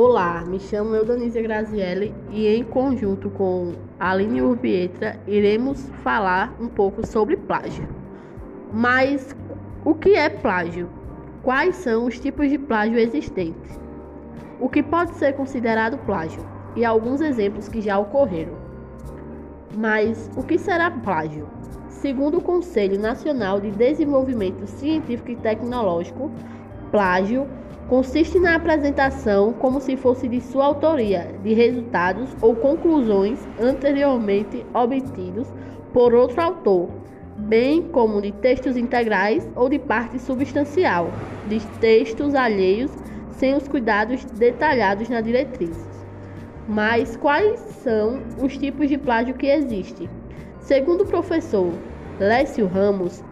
Olá, me chamo Eudanise Grazielli e em conjunto com Aline Urbietra iremos falar um pouco sobre plágio. Mas o que é plágio? Quais são os tipos de plágio existentes? O que pode ser considerado plágio? E alguns exemplos que já ocorreram. Mas o que será plágio? Segundo o Conselho Nacional de Desenvolvimento Científico e Tecnológico, plágio consiste na apresentação, como se fosse de sua autoria, de resultados ou conclusões anteriormente obtidos por outro autor, bem como de textos integrais ou de parte substancial, de textos alheios sem os cuidados detalhados na diretriz. Mas quais são os tipos de plágio que existem? Segundo o professor Lécio Ramos,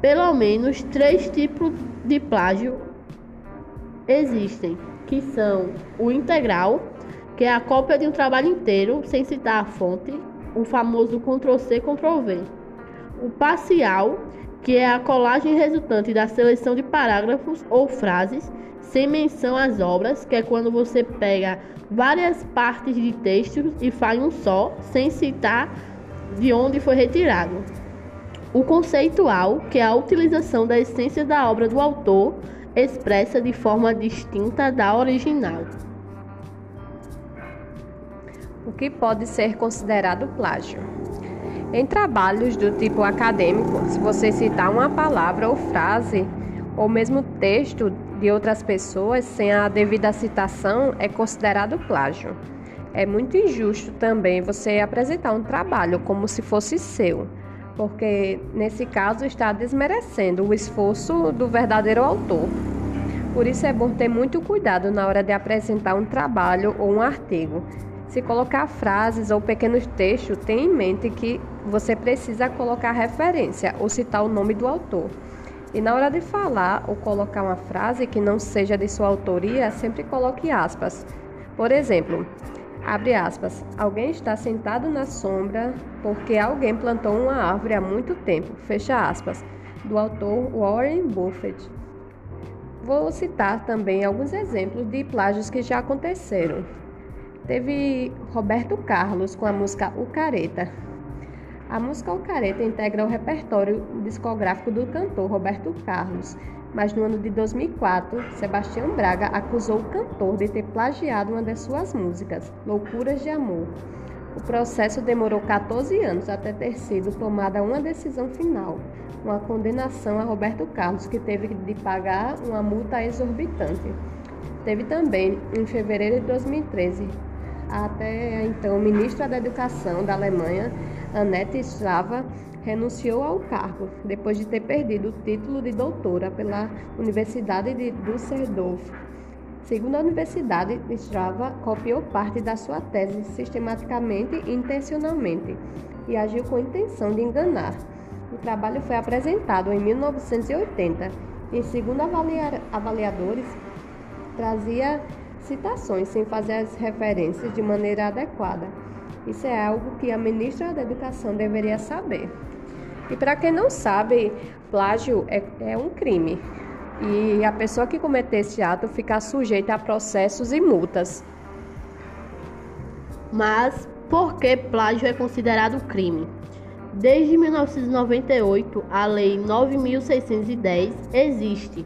pelo menos três tipos de plágio existem, que são o integral, que é a cópia de um trabalho inteiro sem citar a fonte, o famoso Ctrl+C, Ctrl+V. O parcial, que é a colagem resultante da seleção de parágrafos ou frases sem menção às obras, que é quando você pega várias partes de textos e faz um só, sem citar de onde foi retirado. O conceitual, que é a utilização da essência da obra do autor expressa de forma distinta da original. O que pode ser considerado plágio? Em trabalhos do tipo acadêmico, se você citar uma palavra ou frase, ou mesmo texto de outras pessoas sem a devida citação, é considerado plágio. É muito injusto também você apresentar um trabalho como se fosse seu, porque nesse caso está desmerecendo o esforço do verdadeiro autor. Por isso é bom ter muito cuidado na hora de apresentar um trabalho ou um artigo. Se colocar frases ou pequenos textos, tenha em mente que você precisa colocar referência ou citar o nome do autor. E na hora de falar ou colocar uma frase que não seja de sua autoria, sempre coloque aspas. Por exemplo, abre aspas, alguém está sentado na sombra porque alguém plantou uma árvore há muito tempo, fecha aspas, do autor Warren Buffett. Vou citar também alguns exemplos de plágios que já aconteceram. Teve Roberto Carlos com a música O Careta. A música O Careta integra o repertório discográfico do cantor Roberto Carlos, mas no ano de 2004, Sebastião Braga acusou o cantor de ter plagiado uma de suas músicas, Loucuras de Amor. O processo demorou 14 anos até ter sido tomada uma decisão final, uma condenação a Roberto Carlos, que teve de pagar uma multa exorbitante. Teve também, em fevereiro de 2013, até então ministra da Educação da Alemanha, Annette Strava, renunciou ao cargo depois de ter perdido o título de doutora pela Universidade de Düsseldorf Segundo a universidade, Strava copiou parte da sua tese sistematicamente e intencionalmente e agiu com intenção de enganar. O trabalho foi apresentado em 1980 e, segundo avaliadores, trazia citações sem fazer as referências de maneira adequada. Isso é algo que a ministra da Educação deveria saber. E para quem não sabe, plágio é, é um crime e a pessoa que cometer esse ato ficar sujeita a processos e multas. Mas por que plágio é considerado crime? Desde 1998, a Lei 9610 existe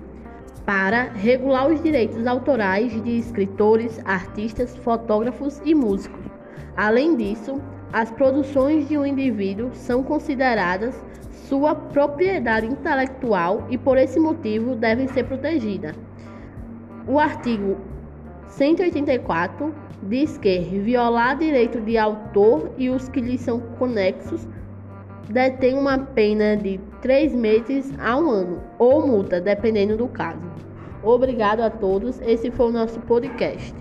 para regular os direitos autorais de escritores, artistas, fotógrafos e músicos. Além disso, as produções de um indivíduo são consideradas sua propriedade intelectual e por esse motivo devem ser protegidas. O artigo 184 diz que violar direito de autor e os que lhe são conexos detém uma pena de três meses a um ano ou multa, dependendo do caso. Obrigado a todos. Esse foi o nosso podcast.